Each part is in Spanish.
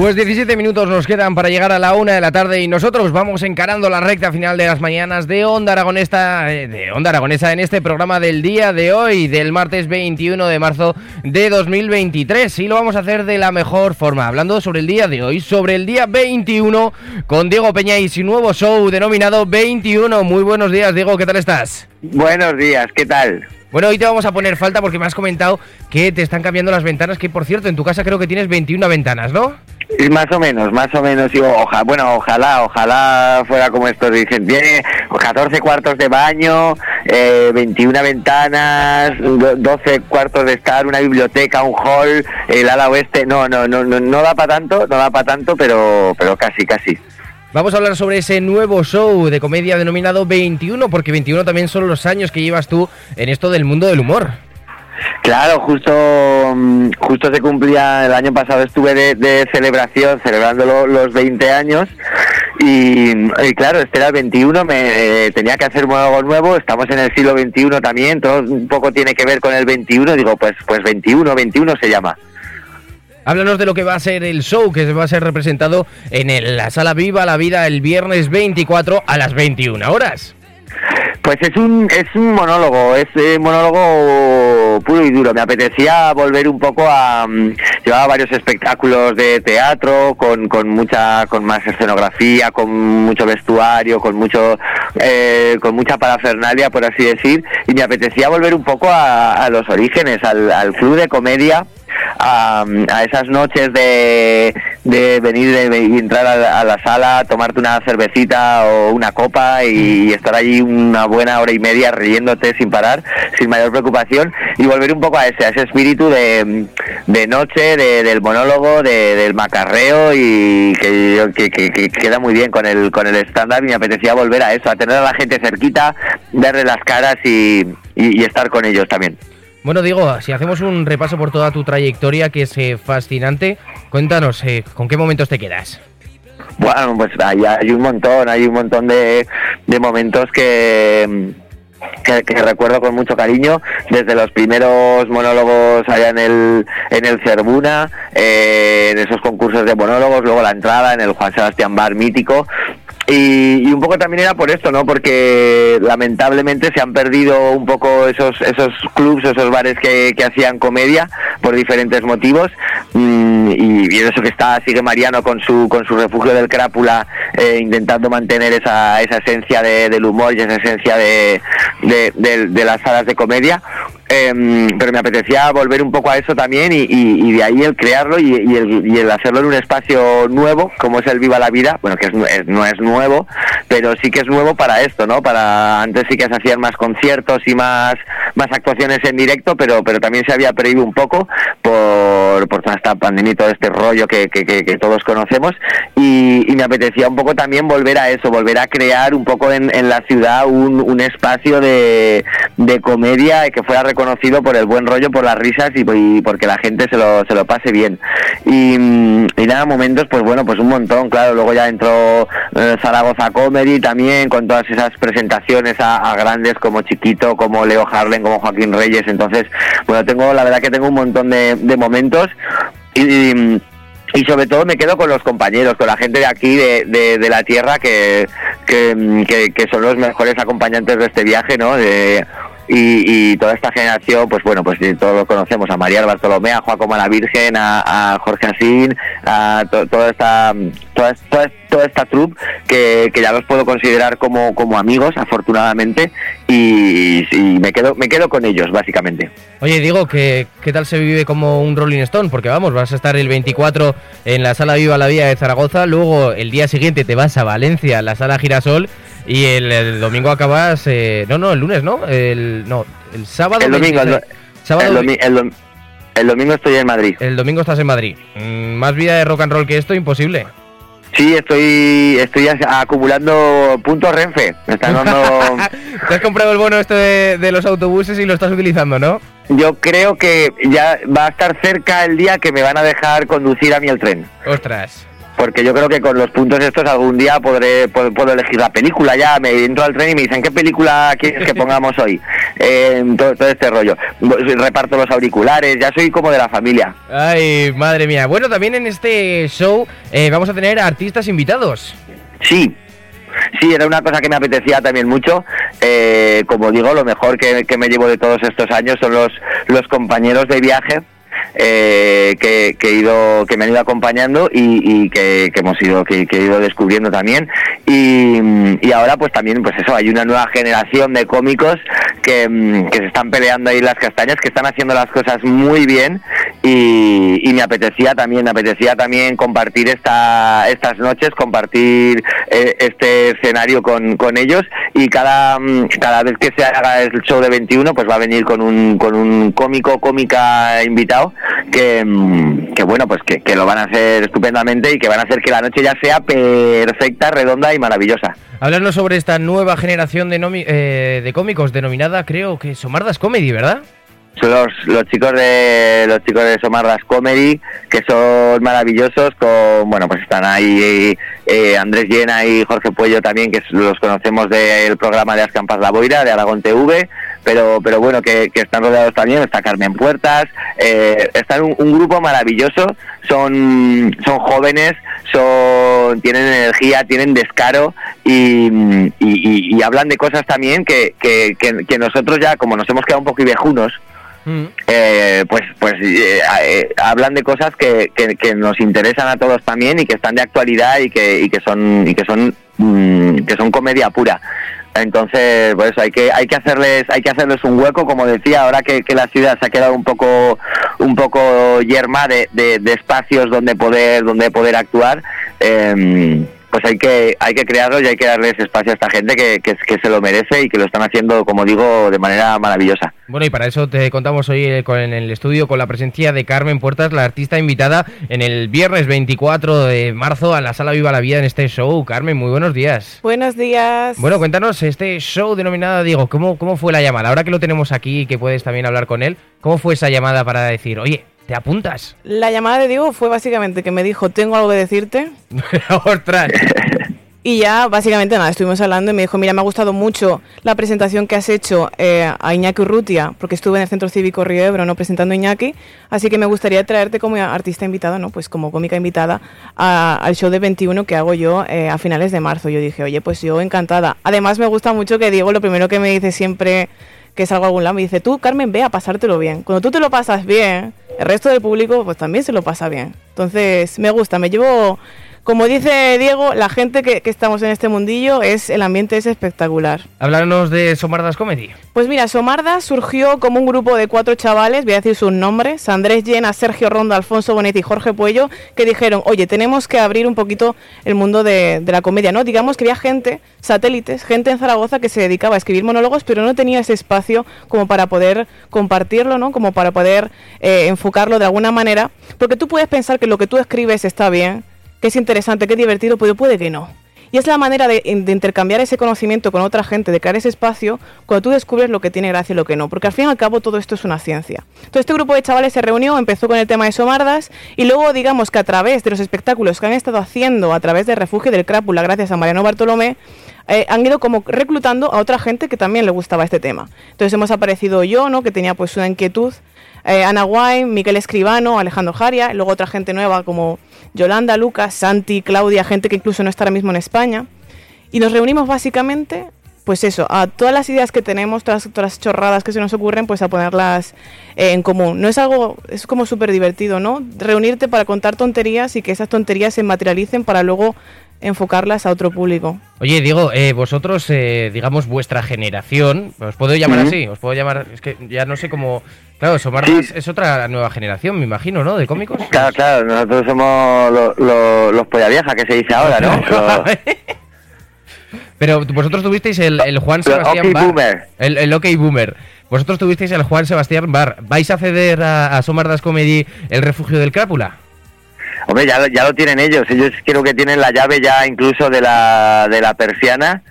Pues 17 minutos nos quedan para llegar a la una de la tarde y nosotros vamos encarando la recta final de las mañanas de Onda Aragonesa, eh, de Onda Aragonesa en este programa del día de hoy, del martes 21 de marzo de 2023. Y lo vamos a hacer de la mejor forma, hablando sobre el día de hoy, sobre el día 21 con Diego Peña y su nuevo show denominado 21. Muy buenos días, Diego, ¿qué tal estás? Buenos días, ¿qué tal? Bueno, hoy te vamos a poner falta porque me has comentado que te están cambiando las ventanas, que por cierto, en tu casa creo que tienes 21 ventanas, ¿no? Y más o menos, más o menos, oja, bueno, ojalá, ojalá fuera como esto, dicen, tiene 14 cuartos de baño, eh, 21 ventanas, 12 cuartos de estar, una biblioteca, un hall, el ala oeste, no, no, no, no, no da para tanto, no da para tanto, pero, pero casi, casi. Vamos a hablar sobre ese nuevo show de comedia denominado 21, porque 21 también son los años que llevas tú en esto del mundo del humor. Claro, justo mm, justo se cumplía el año pasado estuve de, celebración celebrando los 20 años y, claro, este era el 21, me eh, tenía que hacer algo nuevo, estamos en el siglo 21 también, todo un poco tiene que ver con el 21, digo, pues pues 21, 21 se llama. Háblanos de lo que va a ser el show que se va a ser representado en la sala Viva la Vida el viernes 24 a las 21 horas. Pues es un, es un monólogo, es un eh, monólogo puro y duro. Me apetecía volver un poco a... Mm, llevaba varios espectáculos de teatro con, con mucha con más escenografía, con mucho vestuario, con mucho eh, con mucha parafernalia, por así decir, y me apetecía volver un poco a, los orígenes, al, al club de comedia a, esas noches de, de venir y entrar a, la sala, tomarte una cervecita o una copa y, estar allí una buena hora y media riéndote sin parar, sin mayor preocupación y volver un poco a ese, a ese espíritu de, de noche, del monólogo, del macarreo y que, que, queda muy bien con el con el stand-up y me apetecía volver a eso, a tener a la gente cerquita, verle las caras y estar con ellos también. Bueno, Diego, si hacemos un repaso por toda tu trayectoria, que es eh, fascinante, cuéntanos, eh, ¿con qué momentos te quedas? Bueno, pues hay, un montón, hay un montón de, momentos que, que, recuerdo con mucho cariño, desde los primeros monólogos allá en el, en el Cerbuna, eh, en esos concursos de monólogos, luego la entrada en el Juan Sebastián Bar mítico, y, un poco también era por esto, ¿no? Porque lamentablemente se han perdido un poco esos esos clubs, esos bares que, que hacían comedia por diferentes motivos. Mm, y, y, eso que está sigue Mariano con su con su refugio del crápula eh, intentando mantener esa, esa esencia de, del humor y esa esencia de, de las salas de comedia Em, pero me apetecía volver un poco a eso también y, de ahí el crearlo y, el, hacerlo en un espacio nuevo como es el Viva la Vida, bueno que no es nuevo, pero sí que es nuevo para esto, ¿no? Para antes sí que se hacían más conciertos y más más actuaciones en directo, pero pero también se había perdido un poco por, por toda esta pandemia y todo este rollo que, que, todos conocemos y, me apetecía un poco también volver a eso, volver a crear un poco en, en la ciudad un, un espacio de, de comedia que fuera conocido por el buen rollo, por las risas y, porque la gente se lo, se lo pase bien. Y, nada, momentos, pues bueno, pues un montón, claro. Luego ya entró eh, Zaragoza Comedy también, con todas esas presentaciones a, grandes como Chiquito, como Leo Harlen, como Joaquín Reyes. Entonces, bueno, tengo, la verdad que tengo un montón de, momentos. Y, y sobre todo me quedo con los compañeros, con la gente de aquí, de, de, la tierra, que, que, que, son los mejores acompañantes de este viaje, ¿no? De, y, toda esta generación, pues bueno, pues todos lo conocemos, a María Bartolomé, a Joaquín la Virgen, a, Jorge Asín, a toda esta toda, toda, esta troupe que, ya los puedo considerar como, como amigos, afortunadamente, y, me quedo me quedo con ellos, básicamente. Oye, digo, ¿qué, ¿qué tal se vive como un Rolling Stone? Porque vamos, vas a estar el 24 en la Sala Viva la Vía de Zaragoza, luego el día siguiente te vas a Valencia, la Sala Girasol, y el, domingo acabas. Eh, no, no, el lunes, ¿no? El, no, el sábado. El domingo. El, sábado, el, El domingo estoy en Madrid. El domingo estás en Madrid. Mm, más vida de rock and roll que esto, imposible. Sí, estoy estoy acumulando puntos Renfe. Me están dando... Te has comprado el bono este de, de, los autobuses y lo estás utilizando, ¿no? Yo creo que ya va a estar cerca el día que me van a dejar conducir a mí el tren. Ostras porque yo creo que con los puntos estos algún día podré puedo, elegir la película. Ya me entro al tren y me dicen qué película quieres que pongamos hoy eh, todo, este rollo. Reparto los auriculares ya soy como de la familia. Ay madre mía. Bueno también en este show eh, vamos a tener artistas invitados. Sí. Sí, era una cosa que me apetecía también mucho. Eh, como digo, lo mejor que, que, me llevo de todos estos años son los, los compañeros de viaje eh, que, he ido, que me han ido acompañando y, que, hemos ido, que, he ido descubriendo también. Y, ahora pues también, pues eso, hay una nueva generación de cómicos que, se están peleando ahí las castañas, que están haciendo las cosas muy bien y, me apetecía también, me apetecía también compartir esta, estas noches, compartir eh, este escenario con, con ellos y cada, cada vez que se haga el show de 21 pues va a venir con un, con un cómico, cómica invitado Mm, que, bueno, pues que, lo van a hacer estupendamente y que van a hacer que la noche ya sea perfecta, redonda y maravillosa. Hablarnos sobre esta nueva generación de, eh, de cómicos denominada, creo que Somardas Comedy, ¿verdad? Los, los chicos de los chicos de Somardas Comedy que son maravillosos con bueno pues están ahí eh, Andrés Llena y Jorge Puello también que los conocemos del programa de Ascampas La Boira de Aragón TV pero pero bueno que, están rodeados también está Carmen Puertas eh, están un, grupo maravilloso son son jóvenes son tienen energía tienen descaro y, y, hablan de cosas también que, que, que, nosotros ya como nos hemos quedado un poco viejunos eh, pues pues eh, eh, hablan de cosas que, que, nos interesan a todos también y que están de actualidad y que, y que son y que son mm, que son comedia pura entonces, pues hay que hay que hacerles hay que hacerles un hueco, como decía, ahora que, la ciudad se ha quedado un poco un poco yerma de, de, espacios donde poder donde poder actuar. Eh, pues hay que hay que crearlo y hay que darles espacio a esta gente que, que, se lo merece y que lo están haciendo, como digo, de manera maravillosa. Bueno, y para eso te contamos hoy eh, con, en el estudio con la presencia de Carmen Puertas, la artista invitada en el viernes 24 de marzo a la Sala Viva la Vida en este show. Carmen, muy buenos días. Buenos días. Bueno, cuéntanos este show denominado, Diego, ¿cómo, cómo fue la llamada? Ahora que lo tenemos aquí y que puedes también hablar con él, ¿cómo fue esa llamada para decir, oye, ¿Te apuntas? La llamada de Diego fue básicamente que me dijo, tengo algo que decirte. ¡Ostras! Y ya, básicamente nada, estuvimos hablando y me dijo, mira, me ha gustado mucho la presentación que has hecho eh, a Iñaki Urrutia, porque estuve en el Centro Cívico Río Ebro, ¿no? Presentando a Iñaki, así que me gustaría traerte como artista invitada, ¿no? Pues como cómica invitada al show de 21 que hago yo eh, a finales de marzo. Yo dije, oye, pues yo encantada. Además me gusta mucho que Diego lo primero que me dice siempre que salgo a algún lado, me dice, tú, Carmen, ve a pasártelo bien. Cuando tú te lo pasas bien, el resto del público pues también se lo pasa bien. Entonces, me gusta, me llevo como dice Diego, la gente que, estamos en este mundillo es el ambiente es espectacular. Háblanos de Somardas Comedy. Pues mira, Somardas surgió como un grupo de cuatro chavales, voy a decir sus nombres, Andrés Llena, Sergio Ronda, Alfonso Bonetti y Jorge Puello, que dijeron, oye, tenemos que abrir un poquito el mundo de, la comedia, ¿no? Digamos que había gente, satélites, gente en Zaragoza que se dedicaba a escribir monólogos, pero no tenía ese espacio como para poder compartirlo, ¿no? Como para poder eh, enfocarlo de alguna manera, porque tú puedes pensar que lo que tú escribes está bien, que es interesante, que es divertido, pero puede que no. Y es la manera de, intercambiar ese conocimiento con otra gente, de crear ese espacio, cuando tú descubres lo que tiene gracia y lo que no. Porque al fin y al cabo todo esto es una ciencia. Entonces este grupo de chavales se reunió, empezó con el tema de Somardas y luego digamos que a través de los espectáculos que han estado haciendo a través de Refugio del Crápula, gracias a Mariano Bartolomé, eh, han ido como reclutando a otra gente que también le gustaba este tema. Entonces hemos aparecido yo, ¿no? que tenía pues una inquietud, eh, Ana Guay, Miguel Escribano, Alejandro Jaria, luego otra gente nueva como Yolanda, Lucas, Santi, Claudia, gente que incluso no está ahora mismo en España. Y nos reunimos básicamente, pues eso, a todas las ideas que tenemos, todas, las chorradas que se nos ocurren, pues a ponerlas eh, en común. No es algo, es como súper divertido, ¿no? Reunirte para contar tonterías y que esas tonterías se materialicen para luego enfocarlas a otro público. Oye, digo, eh, vosotros, eh, digamos, vuestra generación, os puedo llamar así, os puedo llamar, es que ya no sé cómo... Claro, Somar es otra nueva generación, me imagino, ¿no? De cómicos. Claro, claro, nosotros somos los polla vieja que se dice ahora, ¿no? Pero vosotros tuvisteis el, Juan Sebastián Boomer. El, el OK Boomer. Vosotros tuvisteis el Juan Sebastián Bar. ¿Vais a ceder a, a Somardas Comedy el refugio del Crápula? Hombre, ya, lo- ya lo tienen ellos. Ellos creo que tienen la llave ya incluso de la, de la persiana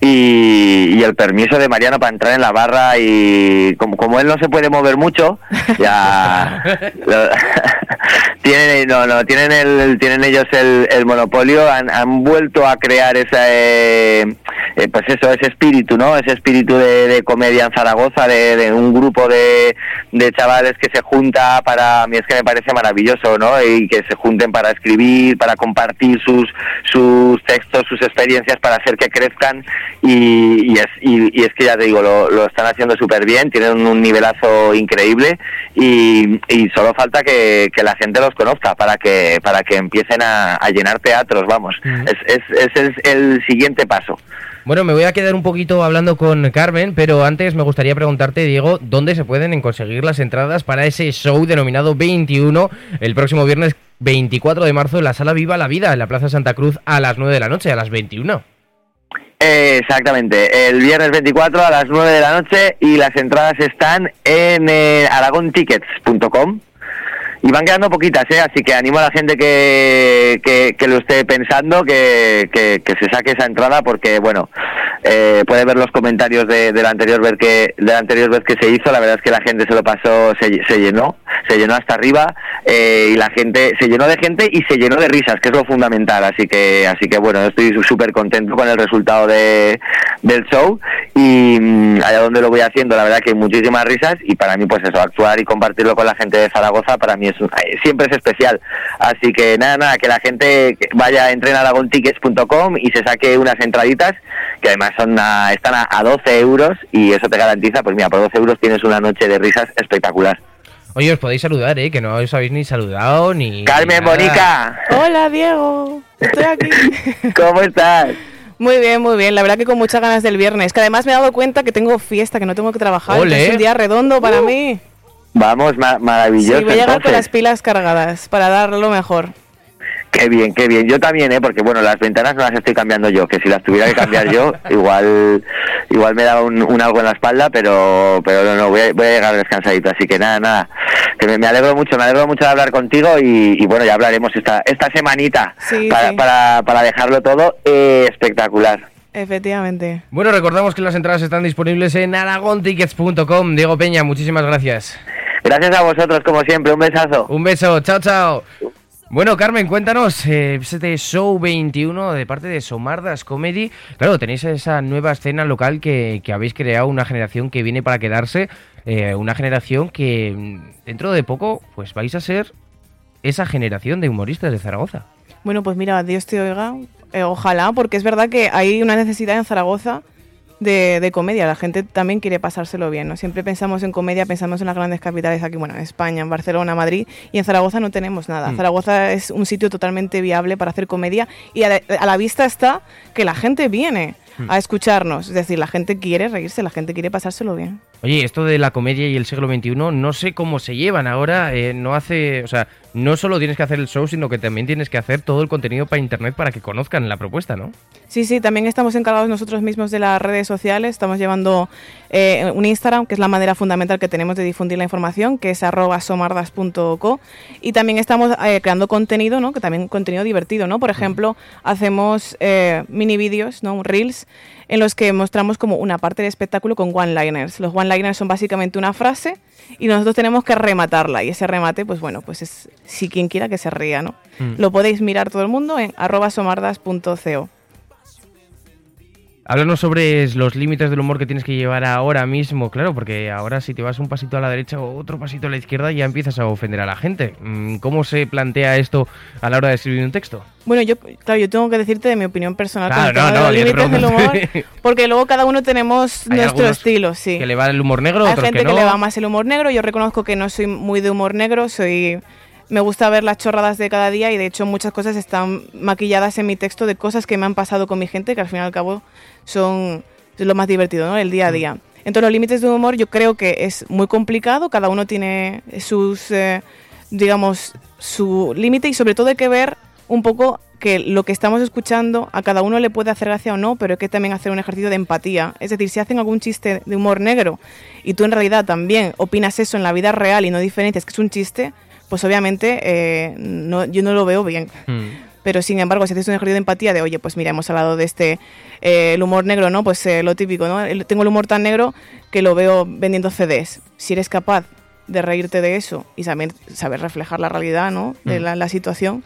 y, y el permiso de Mariano para entrar en la barra y como, como él no se puede mover mucho, ya tienen, no, no, tienen, el, tienen ellos el, el monopolio, han, han vuelto a crear esa, eh, eh, pues eso, ese espíritu, ¿no? Ese espíritu de, comedia en Zaragoza, de, un grupo de, de chavales que se junta para, a mí es que me parece maravilloso, ¿no? Y que se junten para escribir, para compartir sus, sus textos, sus experiencias, para hacer que crezcan y, y es, y, es que ya te digo, lo, lo están haciendo súper bien, tienen un nivelazo increíble y, y solo falta que, que la gente los conozca para que, para que empiecen a, a llenar teatros, vamos. Mm. Es, es, ese es el siguiente paso. Bueno, me voy a quedar un poquito hablando con Carmen, pero antes me gustaría preguntarte, Diego, ¿dónde se pueden conseguir las entradas para ese show denominado 21 el próximo viernes 24 de marzo en la Sala Viva la Vida, en la Plaza Santa Cruz, a las 9 de la noche, a las 21? Eh, Exactamente, el viernes 24 a las 9 de la noche y las entradas están en eh, aragontickets.com y van quedando poquitas, ¿eh? así que animo a la gente que, que, lo esté pensando que, que, que se saque esa entrada porque, bueno, eh, puede ver los comentarios de, de la anterior vez que de la anterior vez que se hizo, la verdad es que la gente se lo pasó, se, se llenó, se llenó hasta arriba eh, y la gente se llenó de gente y se llenó de risas, que es lo fundamental, así que así que bueno, estoy súper contento con el resultado de, del show y mm, allá donde lo voy haciendo, la verdad que hay muchísimas risas y para mí pues eso, actuar y compartirlo con la gente de Zaragoza para mí es eh, siempre es especial, así que nada, nada, que la gente vaya entre en aragontickets.com y se saque unas entraditas que además son a- están a, a 12 euros y eso te garantiza, pues mira, por 12 euros tienes una noche de risas espectacular. Oye, os podéis saludar, ¿eh? Que no os habéis ni saludado ni... Carmen. Bonica, Hola, Diego. Estoy aquí. ¿cómo estás? Muy bien, muy bien. La verdad que con muchas ganas del viernes. Que además me he dado cuenta que tengo fiesta, que no tengo que trabajar. Entonces Es un día redondo para mí. Vamos, ma- Sí, maravilloso. voy a llegar con las pilas cargadas para dar lo mejor. Qué bien, qué bien. Yo también, ¿eh? Porque, bueno, las ventanas no las estoy cambiando yo, que si las tuviera que cambiar yo, igual igual me daba un, un algo en la espalda, pero pero no, no, voy a, voy a llegar descansadito. Así que nada, nada. Que me, me alegro mucho, me alegro mucho de hablar contigo y, y bueno, ya hablaremos esta esta semanita Sí, para, sí. Para, para dejarlo todo eh, espectacular. Efectivamente. Bueno, recordamos que las entradas están disponibles en aragontickets.com. Diego Peña, muchísimas gracias. Gracias a vosotros, como siempre. Un besazo. Un beso, chao, chao. Bueno, Carmen, cuéntanos, eh, este Show 21 de parte de Somardas Comedy. Claro, tenéis esa nueva escena local que, que habéis creado, una generación que viene para quedarse, eh, una generación que mm, dentro de poco pues vais a ser esa generación de humoristas de Zaragoza. Bueno, pues mira, Dios te oiga. Eh, ojalá, porque es verdad que hay una necesidad en Zaragoza de, de comedia. La gente también quiere pasárselo bien, ¿no? Siempre pensamos en comedia, pensamos en las grandes capitales aquí, bueno, en España, en Barcelona, Madrid, y en Zaragoza no tenemos nada. Mm. Zaragoza es un sitio totalmente viable para hacer comedia y a la, a la vista está que la gente viene a escucharnos. Es decir, la gente quiere reírse, la gente quiere pasárselo bien. Oye, esto de la comedia y el siglo XXI, no sé cómo se llevan ahora. eh, no hace, o sea, no solo tienes que hacer el show, sino que también tienes que hacer todo el contenido para internet para que conozcan la propuesta, ¿no? Sí, sí, también estamos encargados nosotros mismos de las redes sociales. Estamos llevando eh, un Instagram, que es la manera fundamental que tenemos de difundir la información, que es arroba somardas.co. Y también estamos eh, creando contenido, ¿no? Que también contenido divertido, ¿no? Por ejemplo, hacemos eh, mini vídeos, ¿no? Reels, en los que mostramos como una parte del espectáculo con one-liners. Los one-liners son básicamente una frase y nosotros tenemos que rematarla. Y ese remate, pues bueno, pues es si quien quiera que se ría, ¿no? Mm. Lo podéis mirar todo el mundo en arroba somardas.co. Háblanos sobre los límites del humor que tienes que llevar ahora mismo, claro, porque ahora si te vas un pasito a la derecha o otro pasito a la izquierda ya empiezas a ofender a la gente. Mm, ¿Cómo se plantea esto a la hora de escribir un texto? Bueno, yo, claro, yo tengo que decirte de mi opinión personal Claro, no, no, los límites del humor, porque luego cada uno tenemos Hay nuestro estilo, sí. Que le va el humor negro, Hay otros gente que que, no. le va más el humor negro, yo reconozco que no soy muy de humor negro, soy me gusta ver las chorradas de cada día y de hecho muchas cosas están maquilladas en mi texto de cosas que me han pasado con mi gente que al fin y al cabo son lo más divertido, ¿no? El día a día. Entonces los límites de humor yo creo que es muy complicado, cada uno tiene sus, eh, digamos, su límite y sobre todo hay que ver un poco que lo que estamos escuchando a cada uno le puede hacer gracia o no, pero hay que también hacer un ejercicio de empatía. Es decir, si hacen algún chiste de humor negro y tú en realidad también opinas eso en la vida real y no diferencias que es un chiste, pues obviamente eh, no, yo no lo veo bien. Hmm. Pero sin embargo, si haces un ejercicio de empatía de, oye, pues mira, hemos hablado de este, eh, el humor negro, ¿no? Pues eh, lo típico, ¿no? Tengo el humor tan negro que lo veo vendiendo CDs. Si eres capaz de reírte de eso y saber, saber reflejar la realidad, ¿no? De mm. la, situación,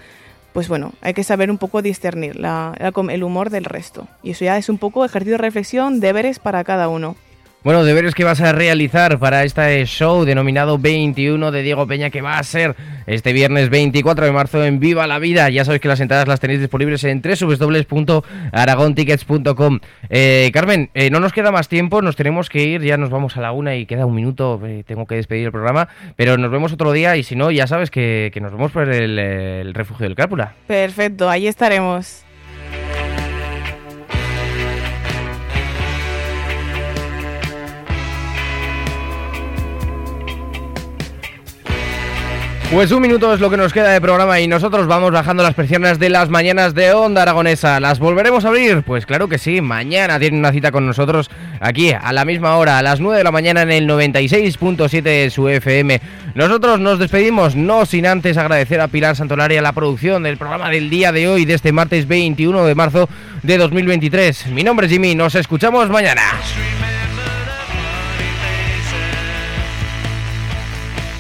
pues bueno, hay que saber un poco discernir el humor del resto. Y eso ya es un poco ejercicio de reflexión, deberes para cada uno. Bueno, deberes que vas a realizar para este show denominado 21 de Diego Peña que va a ser este viernes 24 de marzo en Viva la Vida. Ya sabéis que las entradas las tenéis disponibles en www.aragontickets.com. Eh, Carmen, eh, no nos queda más tiempo, nos tenemos que ir, ya nos vamos a la una y queda un minuto, eh, tengo que despedir el programa, pero nos vemos otro día y si no, ya sabes que, nos vemos por el, el refugio del Cárpula. Perfecto, ahí estaremos. Pues un minuto es lo que nos queda de programa y nosotros vamos bajando las persianas de las mañanas de Onda Aragonesa. ¿Las volveremos a abrir? Pues claro que sí, mañana tienen una cita con nosotros aquí a la misma hora, a las 9 de la mañana en el 96.7 de su FM. Nosotros nos despedimos, no sin antes agradecer a Pilar Santolaria la producción del programa del día de hoy, de este martes 21 de marzo de 2023. Mi nombre es Jimmy, nos escuchamos mañana.